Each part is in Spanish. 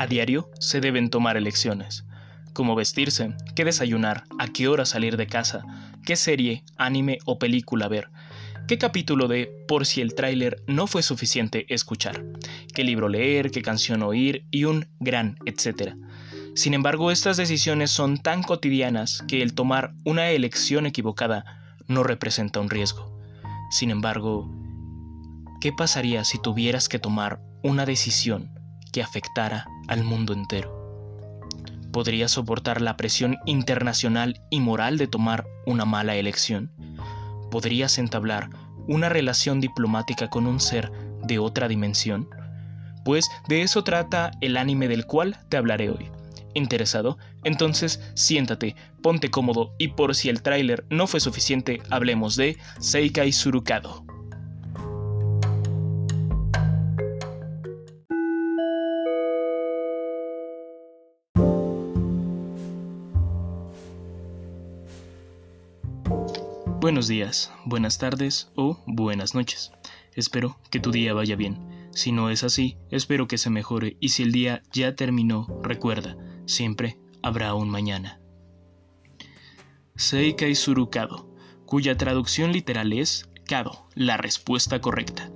A diario se deben tomar elecciones. Cómo vestirse, qué desayunar, a qué hora salir de casa, qué serie, anime o película ver, qué capítulo de Por si el tráiler no fue suficiente escuchar, qué libro leer, qué canción oír y un gran etcétera. Sin embargo, estas decisiones son tan cotidianas que el tomar una elección equivocada no representa un riesgo. Sin embargo, ¿qué pasaría si tuvieras que tomar una decisión que afectara al mundo entero? ¿Podrías soportar la presión internacional y moral de tomar una mala elección? ¿Podrías entablar una relación diplomática con un ser de otra dimensión? Pues de eso trata el anime del cual te hablaré hoy. ¿Interesado? Entonces siéntate, ponte cómodo y por si el tráiler no fue suficiente, hablemos de Seikai Surukado. Buenos días, buenas tardes o buenas noches. Espero que tu día vaya bien. Si no es así, espero que se mejore y si el día ya terminó, recuerda, siempre habrá un mañana. Seikai Surukado, cuya traducción literal es Kado, la respuesta correcta.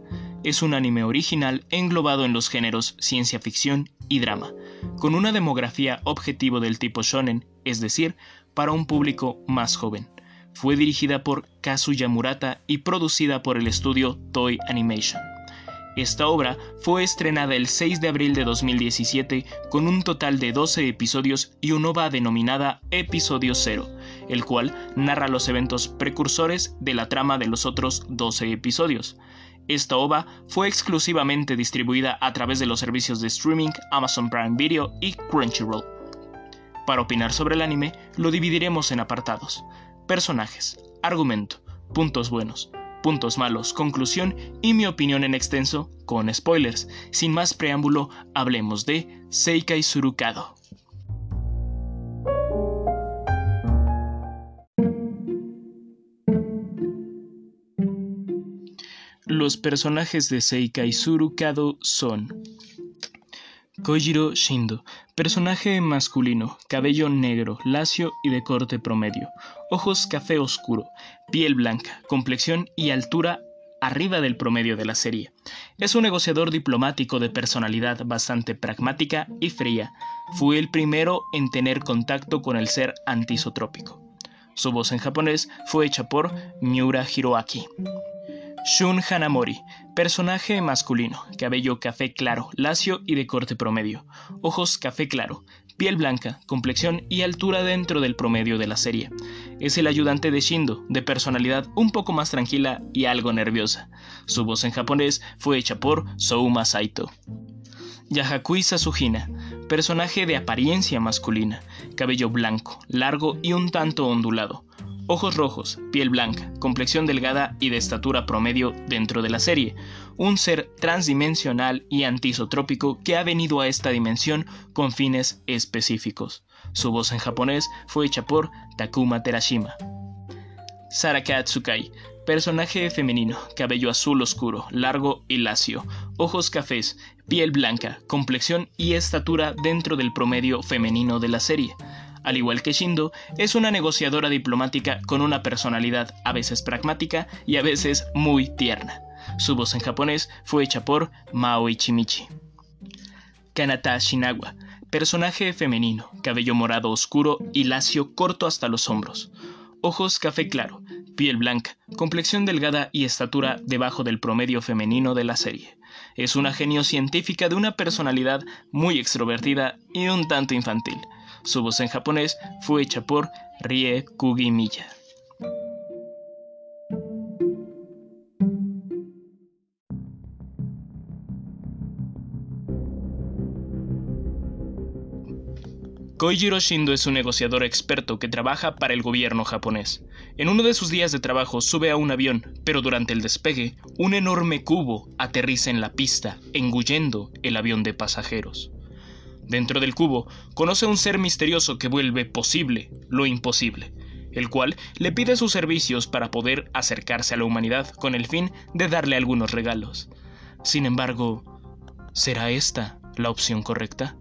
Es un anime original englobado en los géneros ciencia ficción y drama, con una demografía objetivo del tipo shonen, es decir, para un público más joven. Fue dirigida por Kazuya Murata y producida por el estudio Toy Animation. Esta obra fue estrenada el 6 de abril de 2017 con un total de 12 episodios y una ova denominada Episodio 0, el cual narra los eventos precursores de la trama de los otros 12 episodios. Esta ova fue exclusivamente distribuida a través de los servicios de streaming Amazon Prime Video y Crunchyroll. Para opinar sobre el anime, lo dividiremos en apartados. Personajes, argumento, puntos buenos, puntos malos, conclusión y mi opinión en extenso, con spoilers. Sin más preámbulo, hablemos de Seikai Surukado. Los personajes de Seikai Surukado son Kojiro Shindo, personaje masculino, cabello negro, lacio y de corte promedio, ojos café oscuro, piel blanca, complexión y altura arriba del promedio de la serie. Es un negociador diplomático de personalidad bastante pragmática y fría. Fue el primero en tener contacto con el ser antisotrópico. Su voz en japonés fue hecha por Miura Hiroaki. Shun Hanamori, personaje masculino, cabello café claro, lacio y de corte promedio, ojos café claro, piel blanca, complexión y altura dentro del promedio de la serie. Es el ayudante de Shindo, de personalidad un poco más tranquila y algo nerviosa. Su voz en japonés fue hecha por Souma Saito. Yahakui Sasuhina, personaje de apariencia masculina, cabello blanco, largo y un tanto ondulado, ojos rojos, piel blanca, complexión delgada y de estatura promedio dentro de la serie, un ser transdimensional y antisotrópico que ha venido a esta dimensión con fines específicos. Su voz en japonés fue hecha por Takuma Terashima. Saraka Tsukai, personaje femenino, cabello azul oscuro, largo y lacio, ojos cafés, piel blanca, complexión y estatura dentro del promedio femenino de la serie al igual que Shindo, es una negociadora diplomática con una personalidad a veces pragmática y a veces muy tierna. Su voz en japonés fue hecha por Mao Ichimichi. Kanata Shinawa, personaje femenino, cabello morado oscuro y lacio corto hasta los hombros. Ojos café claro, piel blanca, complexión delgada y estatura debajo del promedio femenino de la serie. Es una genio científica de una personalidad muy extrovertida y un tanto infantil. Su voz en japonés fue hecha por Rie Kugimiya. Koichiro Shindo es un negociador experto que trabaja para el gobierno japonés. En uno de sus días de trabajo sube a un avión, pero durante el despegue, un enorme cubo aterriza en la pista, engullendo el avión de pasajeros. Dentro del cubo, conoce a un ser misterioso que vuelve posible lo imposible, el cual le pide sus servicios para poder acercarse a la humanidad con el fin de darle algunos regalos. Sin embargo, ¿será esta la opción correcta?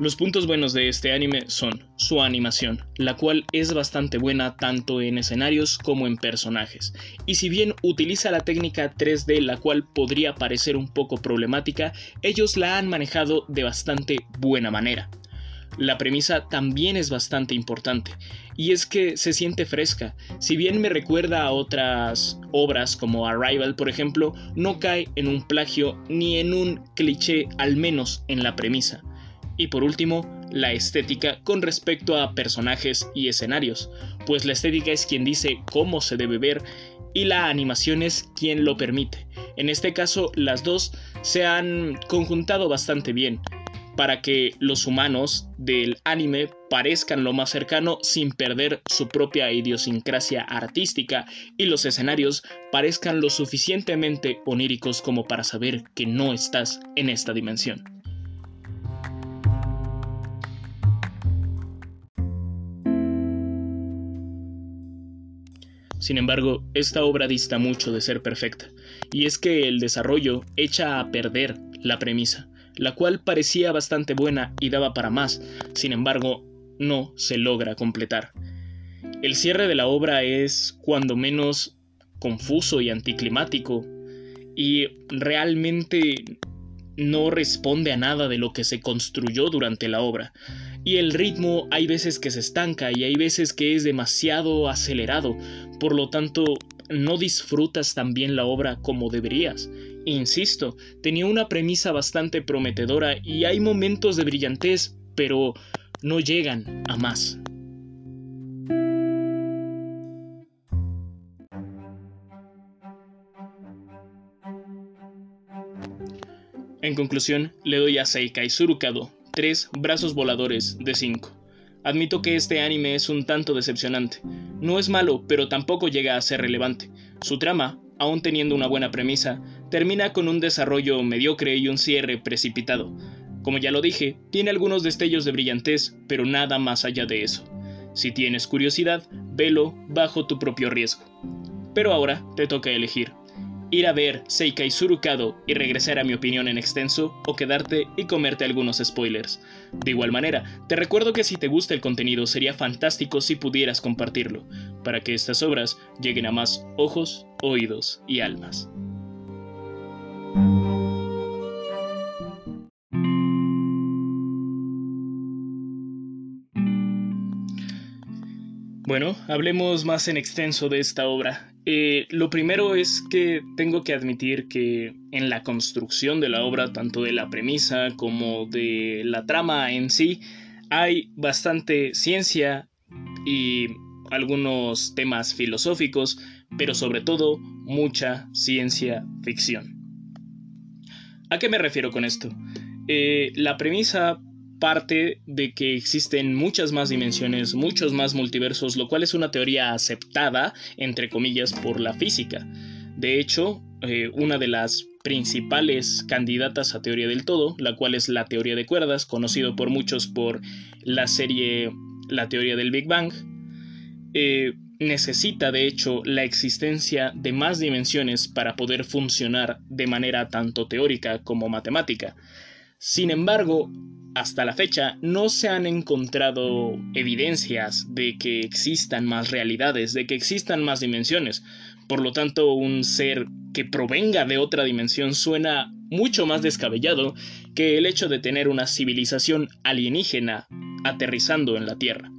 Los puntos buenos de este anime son su animación, la cual es bastante buena tanto en escenarios como en personajes, y si bien utiliza la técnica 3D la cual podría parecer un poco problemática, ellos la han manejado de bastante buena manera. La premisa también es bastante importante, y es que se siente fresca. Si bien me recuerda a otras obras como Arrival, por ejemplo, no cae en un plagio ni en un cliché, al menos en la premisa. Y por último, la estética con respecto a personajes y escenarios, pues la estética es quien dice cómo se debe ver y la animación es quien lo permite. En este caso, las dos se han conjuntado bastante bien para que los humanos del anime parezcan lo más cercano sin perder su propia idiosincrasia artística y los escenarios parezcan lo suficientemente oníricos como para saber que no estás en esta dimensión. Sin embargo, esta obra dista mucho de ser perfecta, y es que el desarrollo echa a perder la premisa, la cual parecía bastante buena y daba para más, sin embargo, no se logra completar. El cierre de la obra es, cuando menos, confuso y anticlimático, y realmente no responde a nada de lo que se construyó durante la obra. Y el ritmo hay veces que se estanca y hay veces que es demasiado acelerado, por lo tanto no disfrutas tan bien la obra como deberías. Insisto, tenía una premisa bastante prometedora y hay momentos de brillantez, pero no llegan a más. En conclusión, le doy a Seikai Surukado 3 brazos voladores de 5. Admito que este anime es un tanto decepcionante. No es malo, pero tampoco llega a ser relevante. Su trama, aun teniendo una buena premisa, termina con un desarrollo mediocre y un cierre precipitado. Como ya lo dije, tiene algunos destellos de brillantez, pero nada más allá de eso. Si tienes curiosidad, velo bajo tu propio riesgo. Pero ahora te toca elegir ir a ver Seikai Surukado y regresar a mi opinión en extenso o quedarte y comerte algunos spoilers. De igual manera, te recuerdo que si te gusta el contenido sería fantástico si pudieras compartirlo, para que estas obras lleguen a más ojos, oídos y almas. Bueno, hablemos más en extenso de esta obra. Eh, lo primero es que tengo que admitir que en la construcción de la obra, tanto de la premisa como de la trama en sí, hay bastante ciencia y algunos temas filosóficos, pero sobre todo mucha ciencia ficción. ¿A qué me refiero con esto? Eh, la premisa parte de que existen muchas más dimensiones, muchos más multiversos, lo cual es una teoría aceptada, entre comillas, por la física. De hecho, eh, una de las principales candidatas a teoría del todo, la cual es la teoría de cuerdas, conocido por muchos por la serie La teoría del Big Bang, eh, necesita de hecho la existencia de más dimensiones para poder funcionar de manera tanto teórica como matemática. Sin embargo, hasta la fecha no se han encontrado evidencias de que existan más realidades, de que existan más dimensiones. Por lo tanto, un ser que provenga de otra dimensión suena mucho más descabellado que el hecho de tener una civilización alienígena aterrizando en la Tierra.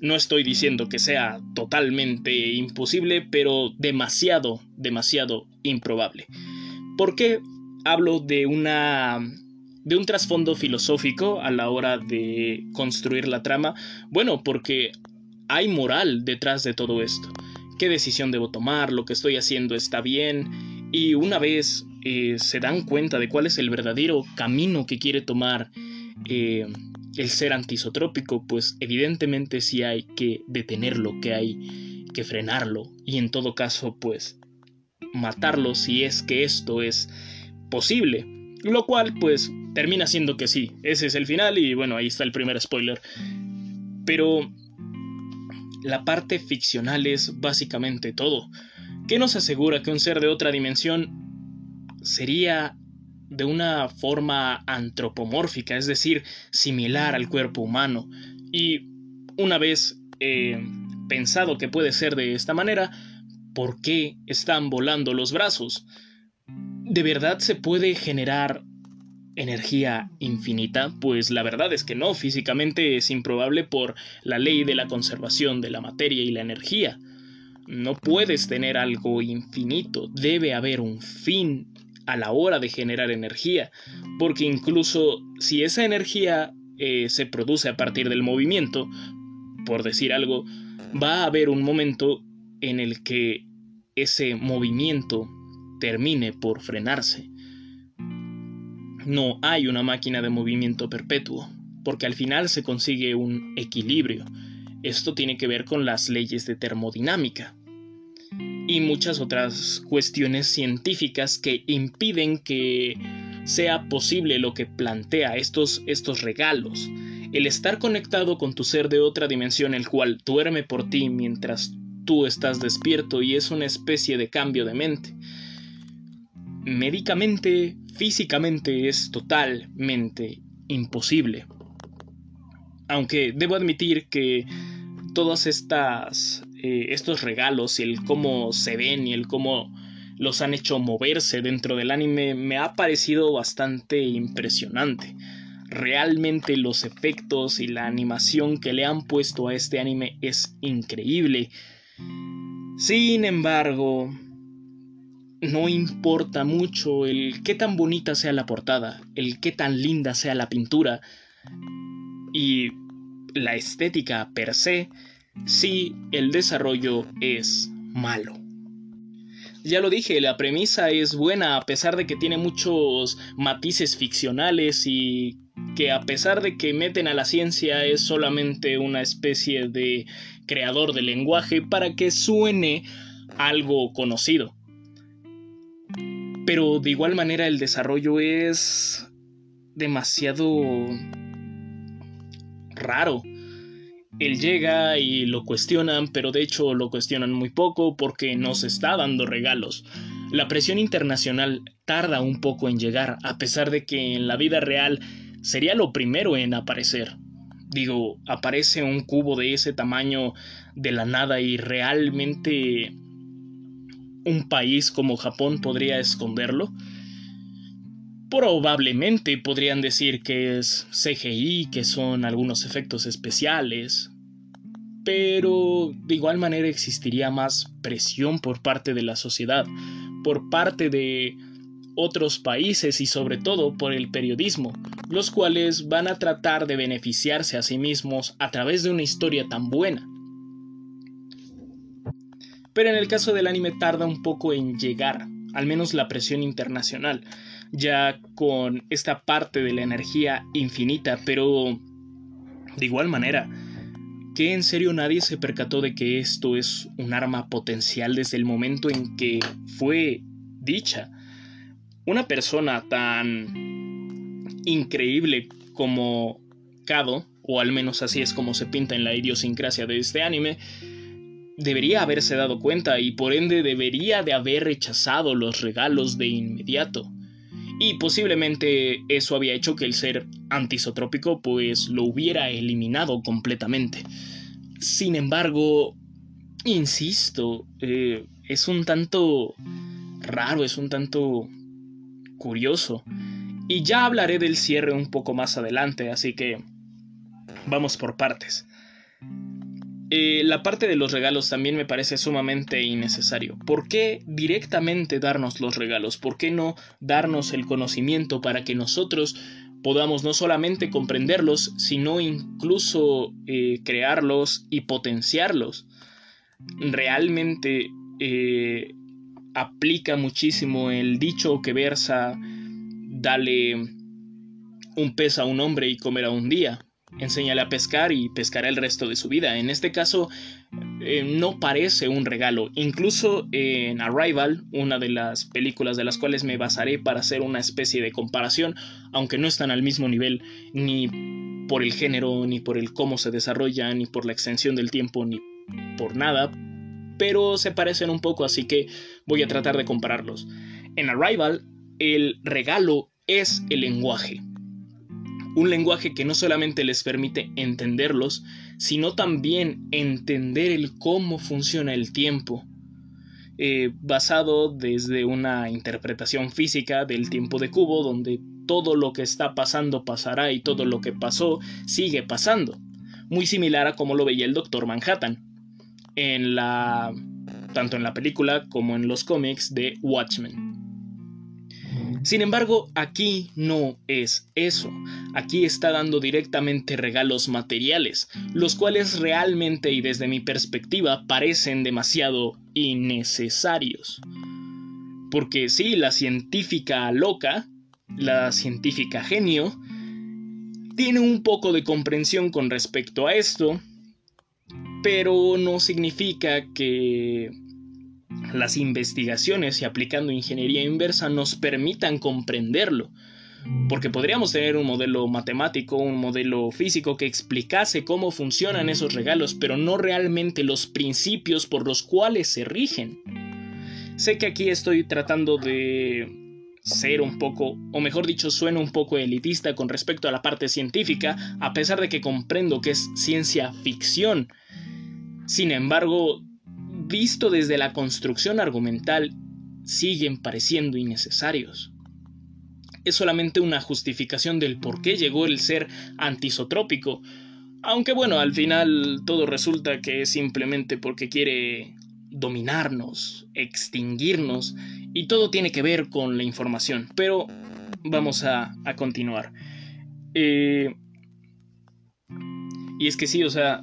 No estoy diciendo que sea totalmente imposible, pero demasiado, demasiado improbable. ¿Por qué hablo de una de un trasfondo filosófico a la hora de construir la trama? Bueno, porque hay moral detrás de todo esto. ¿Qué decisión debo tomar? ¿Lo que estoy haciendo está bien? Y una vez eh, se dan cuenta de cuál es el verdadero camino que quiere tomar eh, el ser antisotrópico, pues evidentemente sí hay que detenerlo, que hay que frenarlo y en todo caso pues matarlo si es que esto es posible. Lo cual pues termina siendo que sí, ese es el final y bueno, ahí está el primer spoiler. Pero la parte ficcional es básicamente todo. ¿Qué nos asegura que un ser de otra dimensión sería de una forma antropomórfica, es decir, similar al cuerpo humano? Y una vez eh, pensado que puede ser de esta manera, ¿por qué están volando los brazos? ¿De verdad se puede generar energía infinita? Pues la verdad es que no, físicamente es improbable por la ley de la conservación de la materia y la energía. No puedes tener algo infinito, debe haber un fin a la hora de generar energía, porque incluso si esa energía eh, se produce a partir del movimiento, por decir algo, va a haber un momento en el que ese movimiento termine por frenarse. No hay una máquina de movimiento perpetuo, porque al final se consigue un equilibrio. Esto tiene que ver con las leyes de termodinámica y muchas otras cuestiones científicas que impiden que sea posible lo que plantea estos, estos regalos. El estar conectado con tu ser de otra dimensión, el cual duerme por ti mientras tú estás despierto y es una especie de cambio de mente. Médicamente, físicamente es totalmente imposible. Aunque debo admitir que todos estas, eh, estos regalos y el cómo se ven y el cómo los han hecho moverse dentro del anime me ha parecido bastante impresionante. Realmente los efectos y la animación que le han puesto a este anime es increíble. Sin embargo, no importa mucho el qué tan bonita sea la portada, el qué tan linda sea la pintura y la estética per se, si el desarrollo es malo. Ya lo dije, la premisa es buena a pesar de que tiene muchos matices ficcionales y que a pesar de que meten a la ciencia es solamente una especie de creador de lenguaje para que suene algo conocido pero de igual manera el desarrollo es demasiado raro. Él llega y lo cuestionan, pero de hecho lo cuestionan muy poco porque no se está dando regalos. La presión internacional tarda un poco en llegar, a pesar de que en la vida real sería lo primero en aparecer. Digo, aparece un cubo de ese tamaño de la nada y realmente un país como Japón podría esconderlo? Probablemente podrían decir que es CGI, que son algunos efectos especiales, pero de igual manera existiría más presión por parte de la sociedad, por parte de otros países y sobre todo por el periodismo, los cuales van a tratar de beneficiarse a sí mismos a través de una historia tan buena pero en el caso del anime tarda un poco en llegar, al menos la presión internacional, ya con esta parte de la energía infinita, pero de igual manera, que en serio nadie se percató de que esto es un arma potencial desde el momento en que fue dicha. Una persona tan increíble como Kado, o al menos así es como se pinta en la idiosincrasia de este anime, debería haberse dado cuenta y por ende debería de haber rechazado los regalos de inmediato. Y posiblemente eso había hecho que el ser antisotrópico pues lo hubiera eliminado completamente. Sin embargo, insisto, eh, es un tanto raro, es un tanto curioso. Y ya hablaré del cierre un poco más adelante, así que vamos por partes. Eh, la parte de los regalos también me parece sumamente innecesario. ¿Por qué directamente darnos los regalos? ¿Por qué no darnos el conocimiento para que nosotros podamos no solamente comprenderlos, sino incluso eh, crearlos y potenciarlos? Realmente eh, aplica muchísimo el dicho que versa, dale un pez a un hombre y comerá un día enséñale a pescar y pescará el resto de su vida. En este caso, eh, no parece un regalo. Incluso en Arrival, una de las películas de las cuales me basaré para hacer una especie de comparación, aunque no están al mismo nivel ni por el género, ni por el cómo se desarrolla, ni por la extensión del tiempo, ni por nada, pero se parecen un poco, así que voy a tratar de compararlos. En Arrival, el regalo es el lenguaje. Un lenguaje que no solamente les permite entenderlos, sino también entender el cómo funciona el tiempo, eh, basado desde una interpretación física del tiempo de cubo, donde todo lo que está pasando pasará y todo lo que pasó sigue pasando, muy similar a como lo veía el Doctor Manhattan, en la tanto en la película como en los cómics de Watchmen. Sin embargo, aquí no es eso. Aquí está dando directamente regalos materiales, los cuales realmente y desde mi perspectiva parecen demasiado innecesarios. Porque sí, la científica loca, la científica genio, tiene un poco de comprensión con respecto a esto, pero no significa que las investigaciones y aplicando ingeniería inversa nos permitan comprenderlo. Porque podríamos tener un modelo matemático, un modelo físico que explicase cómo funcionan esos regalos, pero no realmente los principios por los cuales se rigen. Sé que aquí estoy tratando de ser un poco, o mejor dicho, suena un poco elitista con respecto a la parte científica, a pesar de que comprendo que es ciencia ficción. Sin embargo, visto desde la construcción argumental, siguen pareciendo innecesarios. Es solamente una justificación del por qué llegó el ser antisotrópico, aunque bueno, al final todo resulta que es simplemente porque quiere dominarnos, extinguirnos, y todo tiene que ver con la información. Pero vamos a, continuar. Eh, y es que sí, o sea,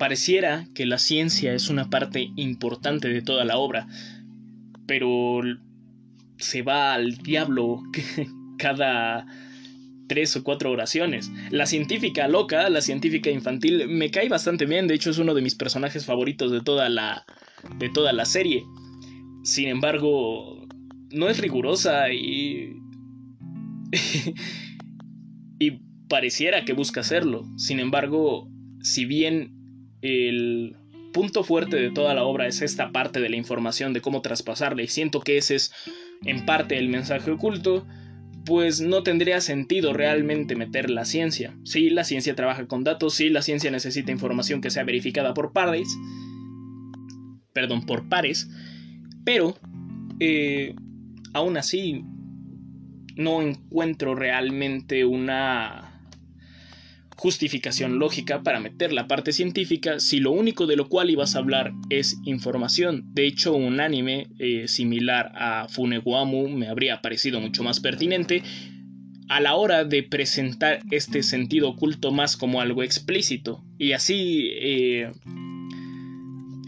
Pareciera que la ciencia es una parte importante de toda la obra, pero se va al diablo cada tres o cuatro oraciones. La científica loca, la científica infantil, me cae bastante bien, de hecho es uno de mis personajes favoritos de toda la, de toda la serie. Sin embargo, no es rigurosa y... y pareciera que busca hacerlo. Sin embargo, si bien el punto fuerte de toda la obra es esta parte de la información de cómo traspasarla y siento que ese es en parte el mensaje oculto, pues no tendría sentido realmente meter la ciencia. Sí, la ciencia trabaja con datos, sí, la ciencia necesita información que sea verificada por pares, perdón, por pares, pero eh, aún así no encuentro realmente una justificación lógica para meter la parte científica si lo único de lo cual ibas a hablar es información. De hecho, un anime eh, similar a Funeguamu me habría parecido mucho más pertinente a la hora de presentar este sentido oculto más como algo explícito y así eh,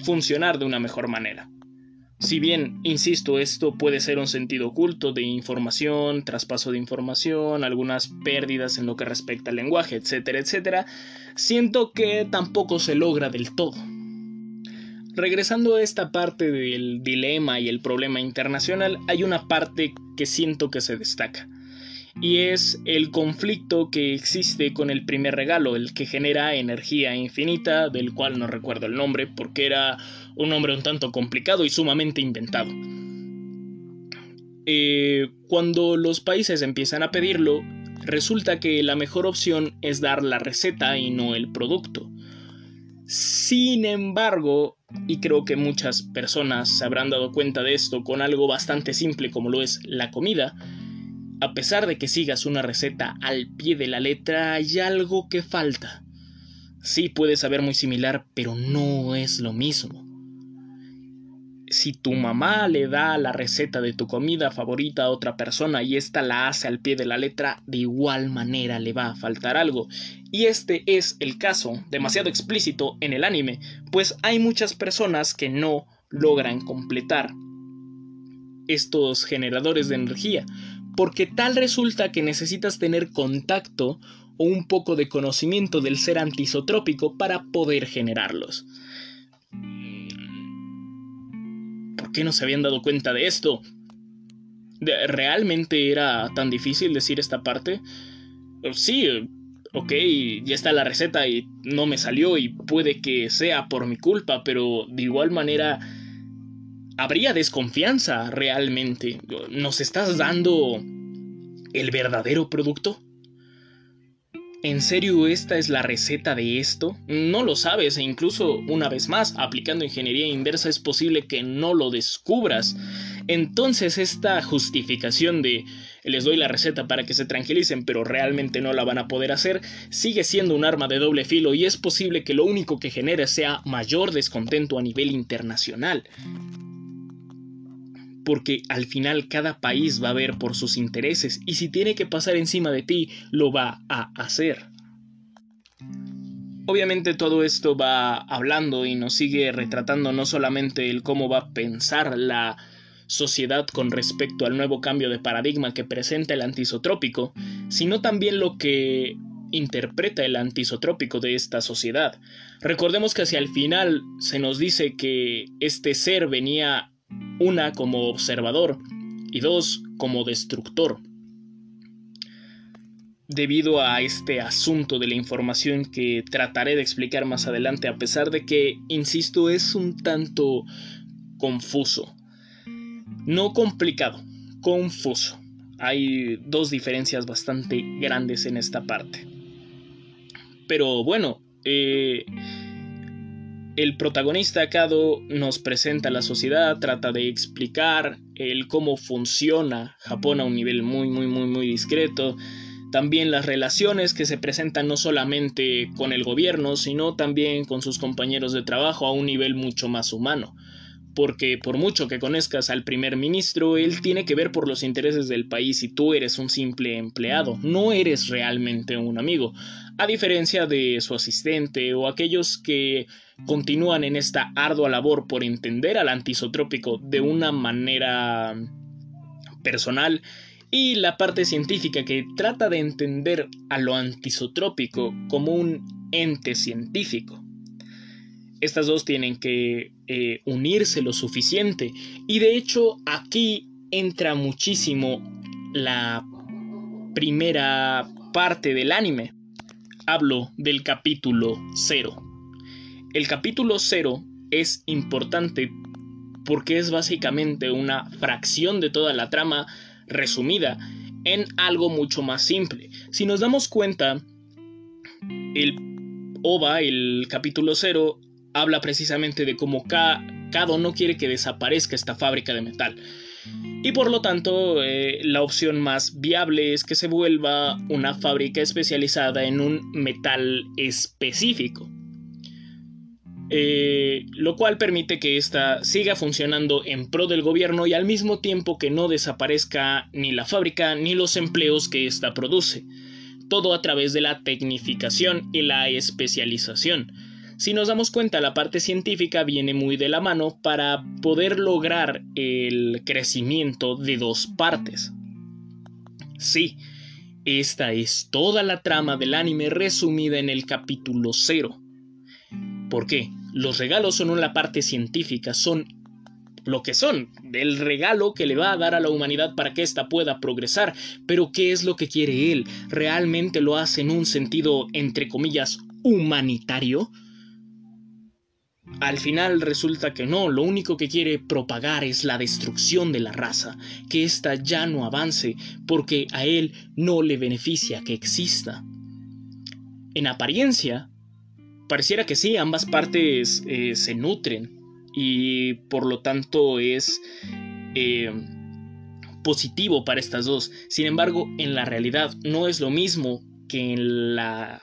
funcionar de una mejor manera. Si bien, insisto, esto puede ser un sentido oculto de información, traspaso de información, algunas pérdidas en lo que respecta al lenguaje, etcétera, etcétera, siento que tampoco se logra del todo. Regresando a esta parte del dilema y el problema internacional, hay una parte que siento que se destaca y es el conflicto que existe con el primer regalo, el que genera energía infinita, del cual no recuerdo el nombre porque era un nombre un tanto complicado y sumamente inventado. Eh, cuando los países empiezan a pedirlo, resulta que la mejor opción es dar la receta y no el producto. Sin embargo, y creo que muchas personas se habrán dado cuenta de esto con algo bastante simple como lo es la comida, a pesar de que sigas una receta al pie de la letra, hay algo que falta. Sí puede saber muy similar, pero no es lo mismo. Si tu mamá le da la receta de tu comida favorita a otra persona y ésta la hace al pie de la letra, de igual manera le va a faltar algo. Y este es el caso, demasiado explícito en el anime, pues hay muchas personas que no logran completar estos generadores de energía, porque tal resulta que necesitas tener contacto o un poco de conocimiento del ser antisotrópico para poder generarlos. ¿Por qué no se habían dado cuenta de esto? ¿Realmente era tan difícil decir esta parte? Sí, ok, ya está la receta y no me salió y puede que sea por mi culpa, pero de igual manera habría desconfianza realmente. ¿Nos estás dando el verdadero producto? ¿En serio esta es la receta de esto? No lo sabes e incluso una vez más, aplicando ingeniería inversa es posible que no lo descubras. Entonces esta justificación de les doy la receta para que se tranquilicen pero realmente no la van a poder hacer sigue siendo un arma de doble filo y es posible que lo único que genere sea mayor descontento a nivel internacional porque al final cada país va a ver por sus intereses y si tiene que pasar encima de ti, lo va a hacer. Obviamente todo esto va hablando y nos sigue retratando no solamente el cómo va a pensar la sociedad con respecto al nuevo cambio de paradigma que presenta el antisotrópico, sino también lo que interpreta el antisotrópico de esta sociedad. Recordemos que hacia el final se nos dice que este ser venía una como observador y dos como destructor. Debido a este asunto de la información que trataré de explicar más adelante, a pesar de que, insisto, es un tanto confuso. No complicado, confuso. Hay dos diferencias bastante grandes en esta parte. Pero bueno, eh, el protagonista Kado nos presenta la sociedad, trata de explicar el cómo funciona Japón a un nivel muy muy muy muy discreto, también las relaciones que se presentan no solamente con el gobierno, sino también con sus compañeros de trabajo a un nivel mucho más humano. Porque por mucho que conozcas al primer ministro, él tiene que ver por los intereses del país y tú eres un simple empleado, no eres realmente un amigo, a diferencia de su asistente o aquellos que continúan en esta ardua labor por entender al antisotrópico de una manera personal y la parte científica que trata de entender a lo antisotrópico como un ente científico. Estas dos tienen que eh, unirse lo suficiente y de hecho aquí entra muchísimo la primera parte del anime. Hablo del capítulo 0. El capítulo 0 es importante porque es básicamente una fracción de toda la trama resumida en algo mucho más simple. Si nos damos cuenta, el OVA, el capítulo 0, habla precisamente de cómo Kado no quiere que desaparezca esta fábrica de metal. Y por lo tanto, eh, la opción más viable es que se vuelva una fábrica especializada en un metal específico. Eh, lo cual permite que ésta siga funcionando en pro del gobierno y al mismo tiempo que no desaparezca ni la fábrica ni los empleos que ésta produce, todo a través de la tecnificación y la especialización. Si nos damos cuenta, la parte científica viene muy de la mano para poder lograr el crecimiento de dos partes. Sí, esta es toda la trama del anime resumida en el capítulo 0. ¿Por qué? Los regalos son una parte científica, son lo que son, el regalo que le va a dar a la humanidad para que ésta pueda progresar. Pero ¿qué es lo que quiere él? ¿Realmente lo hace en un sentido, entre comillas, humanitario? Al final resulta que no, lo único que quiere propagar es la destrucción de la raza, que ésta ya no avance, porque a él no le beneficia que exista. En apariencia, pareciera que sí, ambas partes eh, se nutren y por lo tanto es eh, positivo para estas dos. Sin embargo, en la realidad no es lo mismo que en la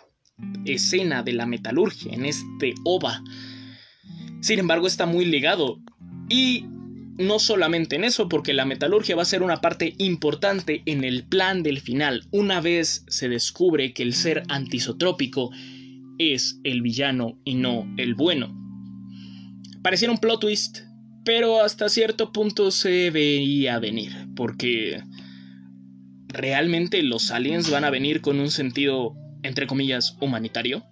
escena de la metalurgia, en este OVA. Sin embargo, está muy ligado. Y no solamente en eso, porque la metalurgia va a ser una parte importante en el plan del final, una vez se descubre que el ser antisotrópico es el villano y no el bueno. Pareciera un plot twist, pero hasta cierto punto se veía venir, porque ¿realmente los aliens van a venir con un sentido, entre comillas, humanitario?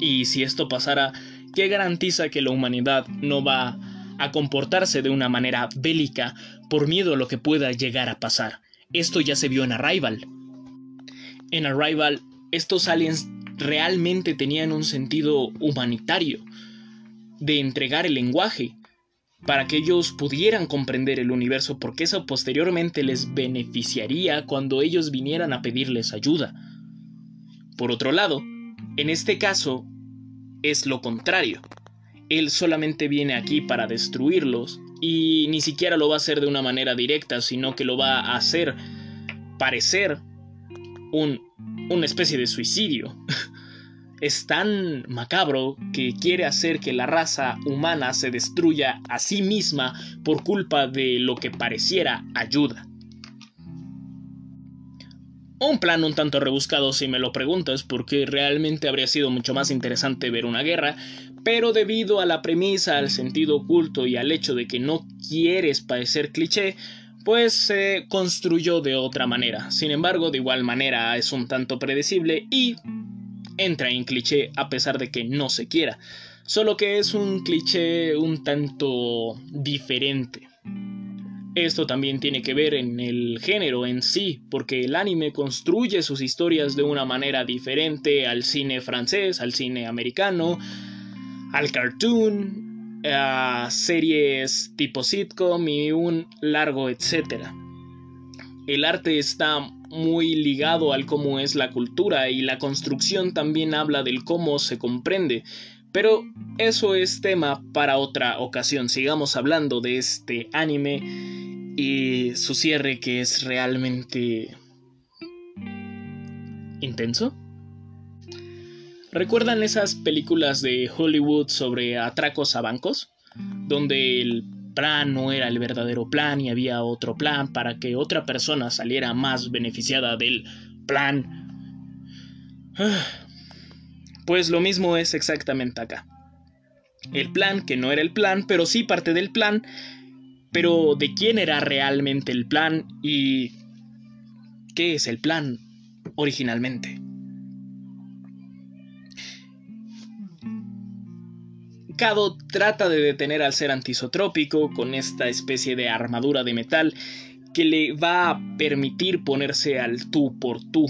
Y si esto pasara, ¿qué garantiza que la humanidad no va a comportarse de una manera bélica por miedo a lo que pueda llegar a pasar? Esto ya se vio en Arrival. En Arrival estos aliens realmente tenían un sentido humanitario de entregar el lenguaje para que ellos pudieran comprender el universo porque eso posteriormente les beneficiaría cuando ellos vinieran a pedirles ayuda. Por otro lado, en este caso es lo contrario. Él solamente viene aquí para destruirlos y ni siquiera lo va a hacer de una manera directa, sino que lo va a hacer parecer un, una especie de suicidio. es tan macabro que quiere hacer que la raza humana se destruya a sí misma por culpa de lo que pareciera ayuda. Un plan un tanto rebuscado si me lo preguntas, porque realmente habría sido mucho más interesante ver una guerra, pero debido a la premisa, al sentido oculto y al hecho de que no quieres parecer cliché, pues se construyó de otra manera. Sin embargo, de igual manera es un tanto predecible y entra en cliché a pesar de que no se quiera, solo que es un cliché un tanto diferente. Esto también tiene que ver en el género en sí, porque el anime construye sus historias de una manera diferente al cine francés, al cine americano, al cartoon, series tipo sitcom y un largo etcétera. El arte está muy ligado al cómo es la cultura y la construcción también habla del cómo se comprende. Pero eso es tema para otra ocasión. Sigamos hablando de este anime y su cierre que es realmente intenso. ¿Recuerdan esas películas de Hollywood sobre atracos a bancos? Donde el plan no era el verdadero plan y había otro plan para que otra persona saliera más beneficiada del plan. Pues lo mismo es exactamente acá. El plan que no era el plan, pero sí parte del plan, pero de quién era realmente el plan y qué es el plan originalmente. Trata de detener al ser antisotrópico con esta especie de armadura de metal que le va a permitir ponerse al tú por tú.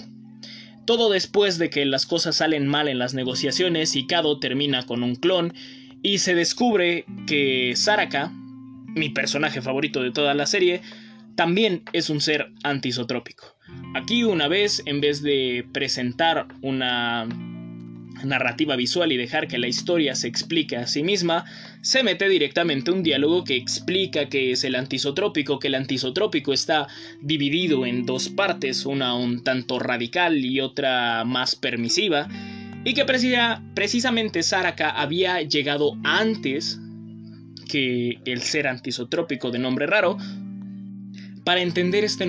Todo después de que las cosas salen mal en las negociaciones y Kado termina con un clon y se descubre que Saraka, mi personaje favorito de toda la serie, también es un ser antisotrópico. Aquí una vez, en vez de presentar una narrativa visual y dejar que la historia se explique a sí misma, se mete directamente un diálogo que explica qué es el antisotrópico, que el antisotrópico está dividido en dos partes, una un tanto radical y otra más permisiva, y que precisamente Saraka había llegado antes que el ser antisotrópico de nombre raro, para entender este,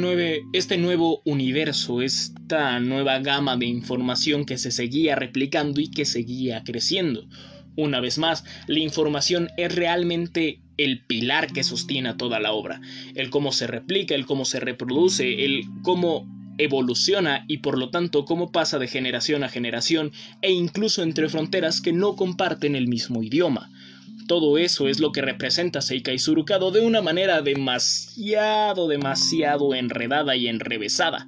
este nuevo universo, esta nueva gama de información que se seguía replicando y que seguía creciendo. Una vez más, la información es realmente el pilar que sostiene a toda la obra, el cómo se replica, el cómo se reproduce, el cómo evoluciona y por lo tanto cómo pasa de generación a generación e incluso entre fronteras que no comparten el mismo idioma. Todo eso es lo que representa Seika Surukado de una manera demasiado, demasiado enredada y enrevesada.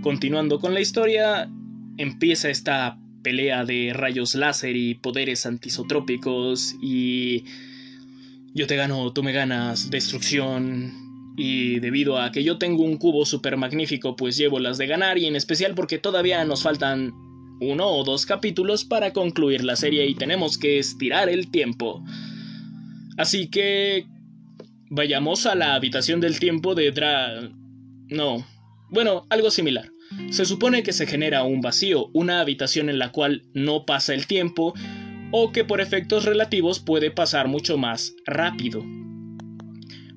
Continuando con la historia, empieza esta pelea de rayos láser y poderes antisotrópicos y yo te gano, tú me ganas, destrucción. Y debido a que yo tengo un cubo super magnífico, pues llevo las de ganar y en especial porque todavía nos faltan uno o dos capítulos para concluir la serie y tenemos que estirar el tiempo. Así que... Vayamos a la habitación del tiempo de Dra... No. Bueno, algo similar. Se supone que se genera un vacío, una habitación en la cual no pasa el tiempo, o que por efectos relativos puede pasar mucho más rápido.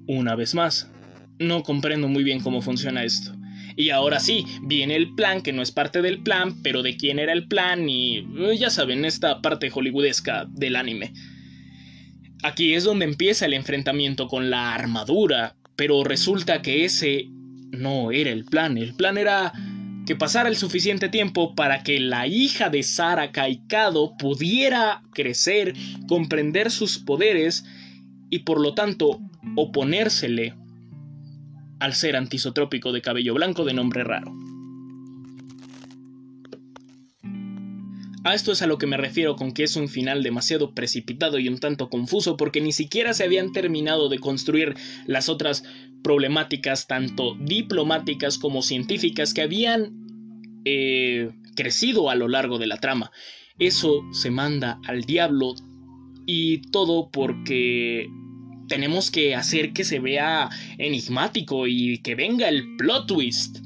Una vez más, no comprendo muy bien cómo funciona esto. Y ahora sí, viene el plan que no es parte del plan, pero de quién era el plan y eh, ya saben, esta parte hollywoodesca del anime. Aquí es donde empieza el enfrentamiento con la armadura, pero resulta que ese no era el plan, el plan era que pasara el suficiente tiempo para que la hija de Sara Kaikado pudiera crecer, comprender sus poderes y por lo tanto oponérsele al ser antisotrópico de cabello blanco de nombre raro. A esto es a lo que me refiero con que es un final demasiado precipitado y un tanto confuso porque ni siquiera se habían terminado de construir las otras problemáticas tanto diplomáticas como científicas que habían eh, crecido a lo largo de la trama. Eso se manda al diablo y todo porque tenemos que hacer que se vea enigmático y que venga el plot twist.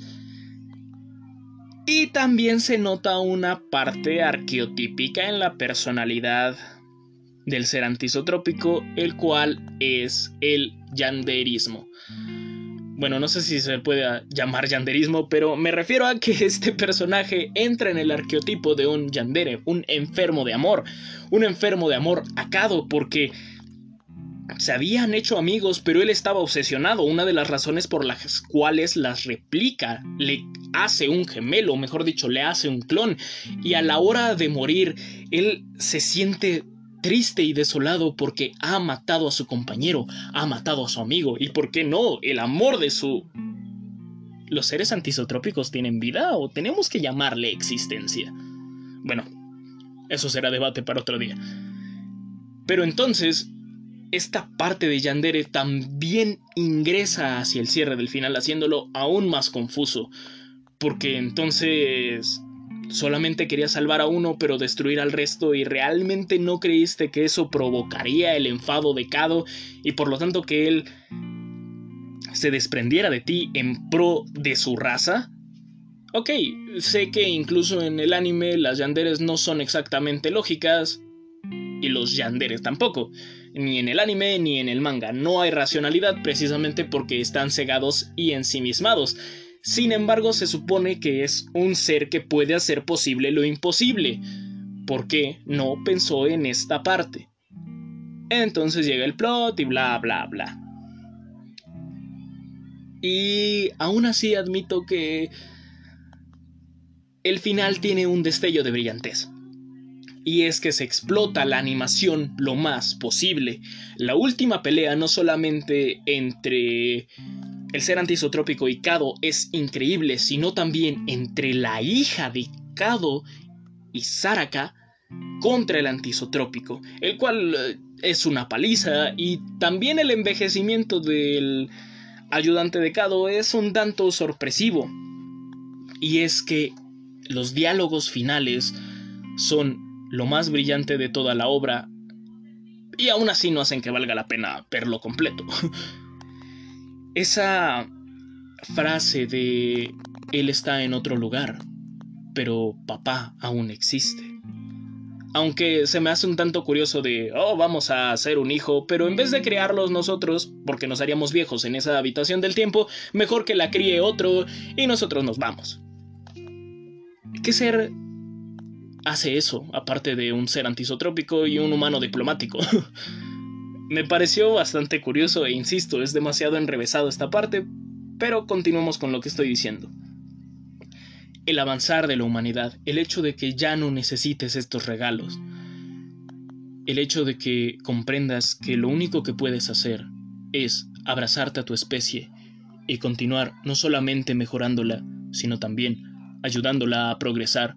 Y también se nota una parte arqueotípica en la personalidad del ser antisotrópico, el cual es el yanderismo. Bueno, no sé si se puede llamar yanderismo, pero me refiero a que este personaje entra en el arqueotipo de un yandere, un enfermo de amor, un enfermo de amor acado, porque se habían hecho amigos, pero él estaba obsesionado. Una de las razones por las cuales las replica, le hace un gemelo, mejor dicho, le hace un clon. Y a la hora de morir, él se siente triste y desolado porque ha matado a su compañero, ha matado a su amigo. ¿Y por qué no? El amor de su... ¿Los seres antisotrópicos tienen vida o tenemos que llamarle existencia? Bueno, eso será debate para otro día. Pero entonces, esta parte de Yandere también ingresa hacia el cierre del final, haciéndolo aún más confuso. Porque entonces solamente quería salvar a uno pero destruir al resto y realmente no creíste que eso provocaría el enfado de Kado y por lo tanto que él se desprendiera de ti en pro de su raza? Ok, sé que incluso en el anime las yanderes no son exactamente lógicas y los yanderes tampoco ni en el anime ni en el manga. No hay racionalidad precisamente porque están cegados y ensimismados. Sin embargo, se supone que es un ser que puede hacer posible lo imposible. ¿Por qué no pensó en esta parte? Entonces llega el plot y bla bla bla. Y aún así admito que el final tiene un destello de brillantez y es que se explota la animación lo más posible. La última pelea no solamente entre el ser antisotrópico y Kado es increíble, sino también entre la hija de Kado y Saraka contra el antisotrópico, el cual eh, es una paliza y también el envejecimiento del ayudante de Kado es un tanto sorpresivo. Y es que los diálogos finales son lo más brillante de toda la obra, y aún así no hacen que valga la pena verlo completo. Esa frase de él está en otro lugar, pero papá aún existe. Aunque se me hace un tanto curioso de, oh, vamos a hacer un hijo, pero en vez de criarlos nosotros, porque nos haríamos viejos en esa habitación del tiempo, mejor que la críe otro y nosotros nos vamos. ¿Qué ser hace eso, aparte de un ser antisotrópico y un humano diplomático. Me pareció bastante curioso e insisto, es demasiado enrevesado esta parte, pero continuemos con lo que estoy diciendo. El avanzar de la humanidad, el hecho de que ya no necesites estos regalos, el hecho de que comprendas que lo único que puedes hacer es abrazarte a tu especie y continuar no solamente mejorándola, sino también ayudándola a progresar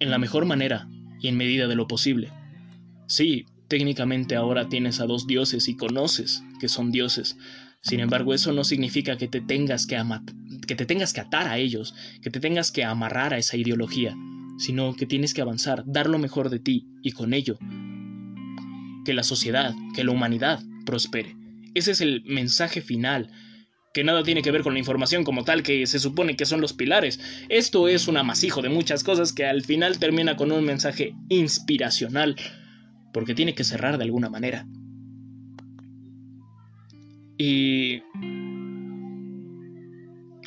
en la mejor manera y en medida de lo posible. Sí, técnicamente ahora tienes a dos dioses y conoces que son dioses. Sin embargo, eso no significa que te tengas que, que te tengas que atar a ellos, que te tengas que amarrar a esa ideología, sino que tienes que avanzar, dar lo mejor de ti y con ello que la sociedad, que la humanidad prospere. Ese es el mensaje final que nada tiene que ver con la información como tal que se supone que son los pilares. Esto es un amasijo de muchas cosas que al final termina con un mensaje inspiracional, porque tiene que cerrar de alguna manera. Y...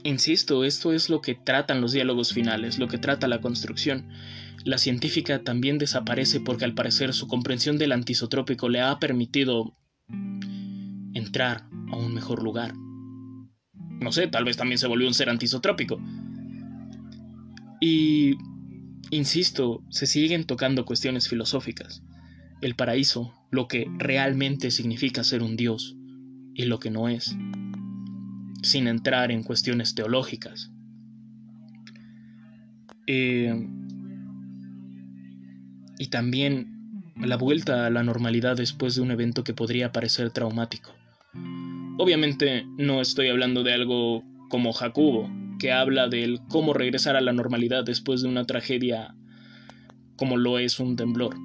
Insisto, esto es lo que tratan los diálogos finales, lo que trata la construcción. La científica también desaparece porque al parecer su comprensión del antisotrópico le ha permitido entrar a un mejor lugar. No sé, tal vez también se volvió un ser antisotrópico. Y, insisto, se siguen tocando cuestiones filosóficas. El paraíso, lo que realmente significa ser un dios y lo que no es, sin entrar en cuestiones teológicas. Eh, y también la vuelta a la normalidad después de un evento que podría parecer traumático. Obviamente no estoy hablando de algo como Jacobo, que habla del cómo regresar a la normalidad después de una tragedia como lo es un temblor,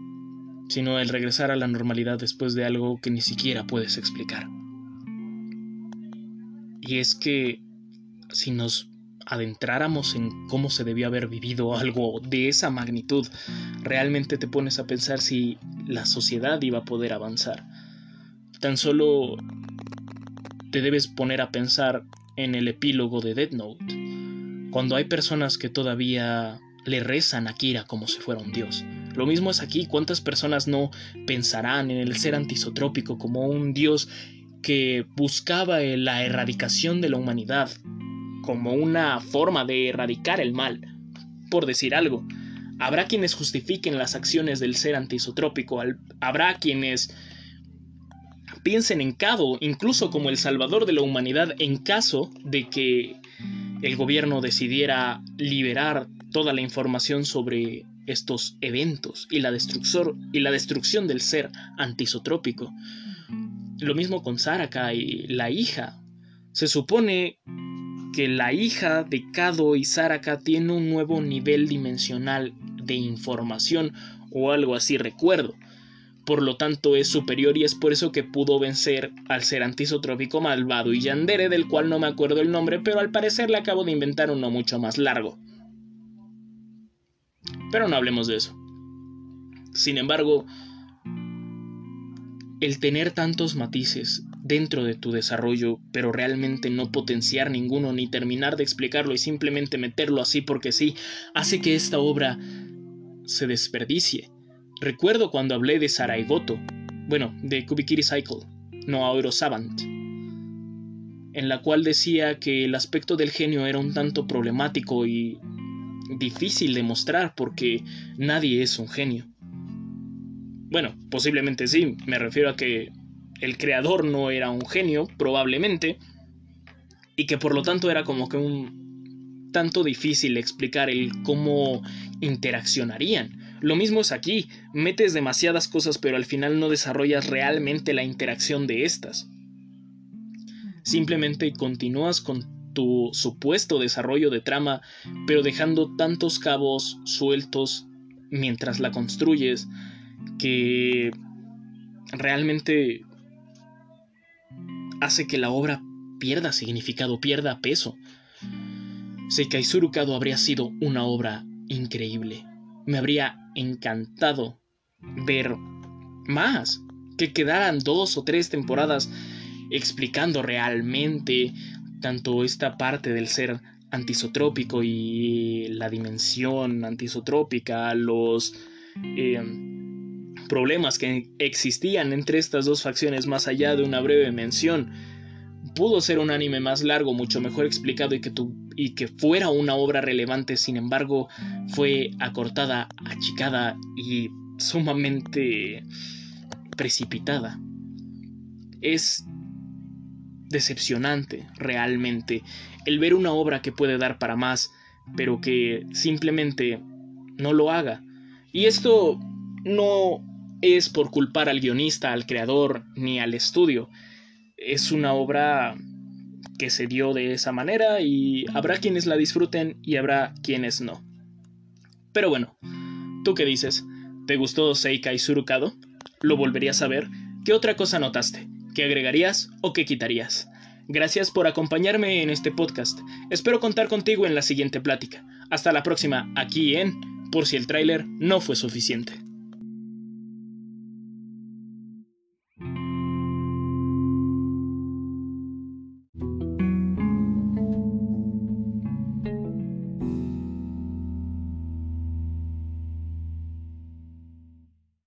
sino el regresar a la normalidad después de algo que ni siquiera puedes explicar. Y es que si nos adentráramos en cómo se debió haber vivido algo de esa magnitud, realmente te pones a pensar si la sociedad iba a poder avanzar. Tan solo te debes poner a pensar en el epílogo de Dead Note, cuando hay personas que todavía le rezan a Kira como si fuera un dios. Lo mismo es aquí, ¿cuántas personas no pensarán en el ser antisotrópico como un dios que buscaba la erradicación de la humanidad, como una forma de erradicar el mal, por decir algo? Habrá quienes justifiquen las acciones del ser antisotrópico, habrá quienes piensen en Cado incluso como el salvador de la humanidad en caso de que el gobierno decidiera liberar toda la información sobre estos eventos y la, y la destrucción del ser antisotrópico. Lo mismo con Saraka y la hija. Se supone que la hija de Kado y Saraka tiene un nuevo nivel dimensional de información o algo así recuerdo por lo tanto es superior y es por eso que pudo vencer al ser antisotrópico malvado y Yandere, del cual no me acuerdo el nombre, pero al parecer le acabo de inventar uno mucho más largo. Pero no hablemos de eso. Sin embargo, el tener tantos matices dentro de tu desarrollo, pero realmente no potenciar ninguno ni terminar de explicarlo y simplemente meterlo así porque sí, hace que esta obra se desperdicie Recuerdo cuando hablé de Saraigoto, bueno, de Kubikiri Cycle, no Aero Savant, en la cual decía que el aspecto del genio era un tanto problemático y difícil de mostrar porque nadie es un genio. Bueno, posiblemente sí, me refiero a que el creador no era un genio, probablemente, y que por lo tanto era como que un tanto difícil explicar el cómo interaccionarían. Lo mismo es aquí, metes demasiadas cosas pero al final no desarrollas realmente la interacción de estas. Simplemente continúas con tu supuesto desarrollo de trama, pero dejando tantos cabos sueltos mientras la construyes que realmente hace que la obra pierda significado, pierda peso. Seikaizuru Kado habría sido una obra increíble. Me habría encantado ver más, que quedaran dos o tres temporadas explicando realmente tanto esta parte del ser antisotrópico y la dimensión antisotrópica, los em, problemas que existían entre estas dos facciones más allá de una breve mención. Pudo ser un anime más largo, mucho mejor explicado y que, tu, y que fuera una obra relevante, sin embargo, fue acortada, achicada y sumamente precipitada. Es decepcionante realmente el ver una obra que puede dar para más, pero que simplemente no lo haga. Y esto no es por culpar al guionista, al creador, ni al estudio. Es una obra que se dio de esa manera y habrá quienes la disfruten y habrá quienes no. Pero bueno, ¿tú qué dices? ¿Te gustó Seika y Surukado? ¿Lo volverías a ver? ¿Qué otra cosa notaste? ¿Qué agregarías o qué quitarías? Gracias por acompañarme en este podcast. Espero contar contigo en la siguiente plática. Hasta la próxima, aquí en Por si el tráiler no fue suficiente.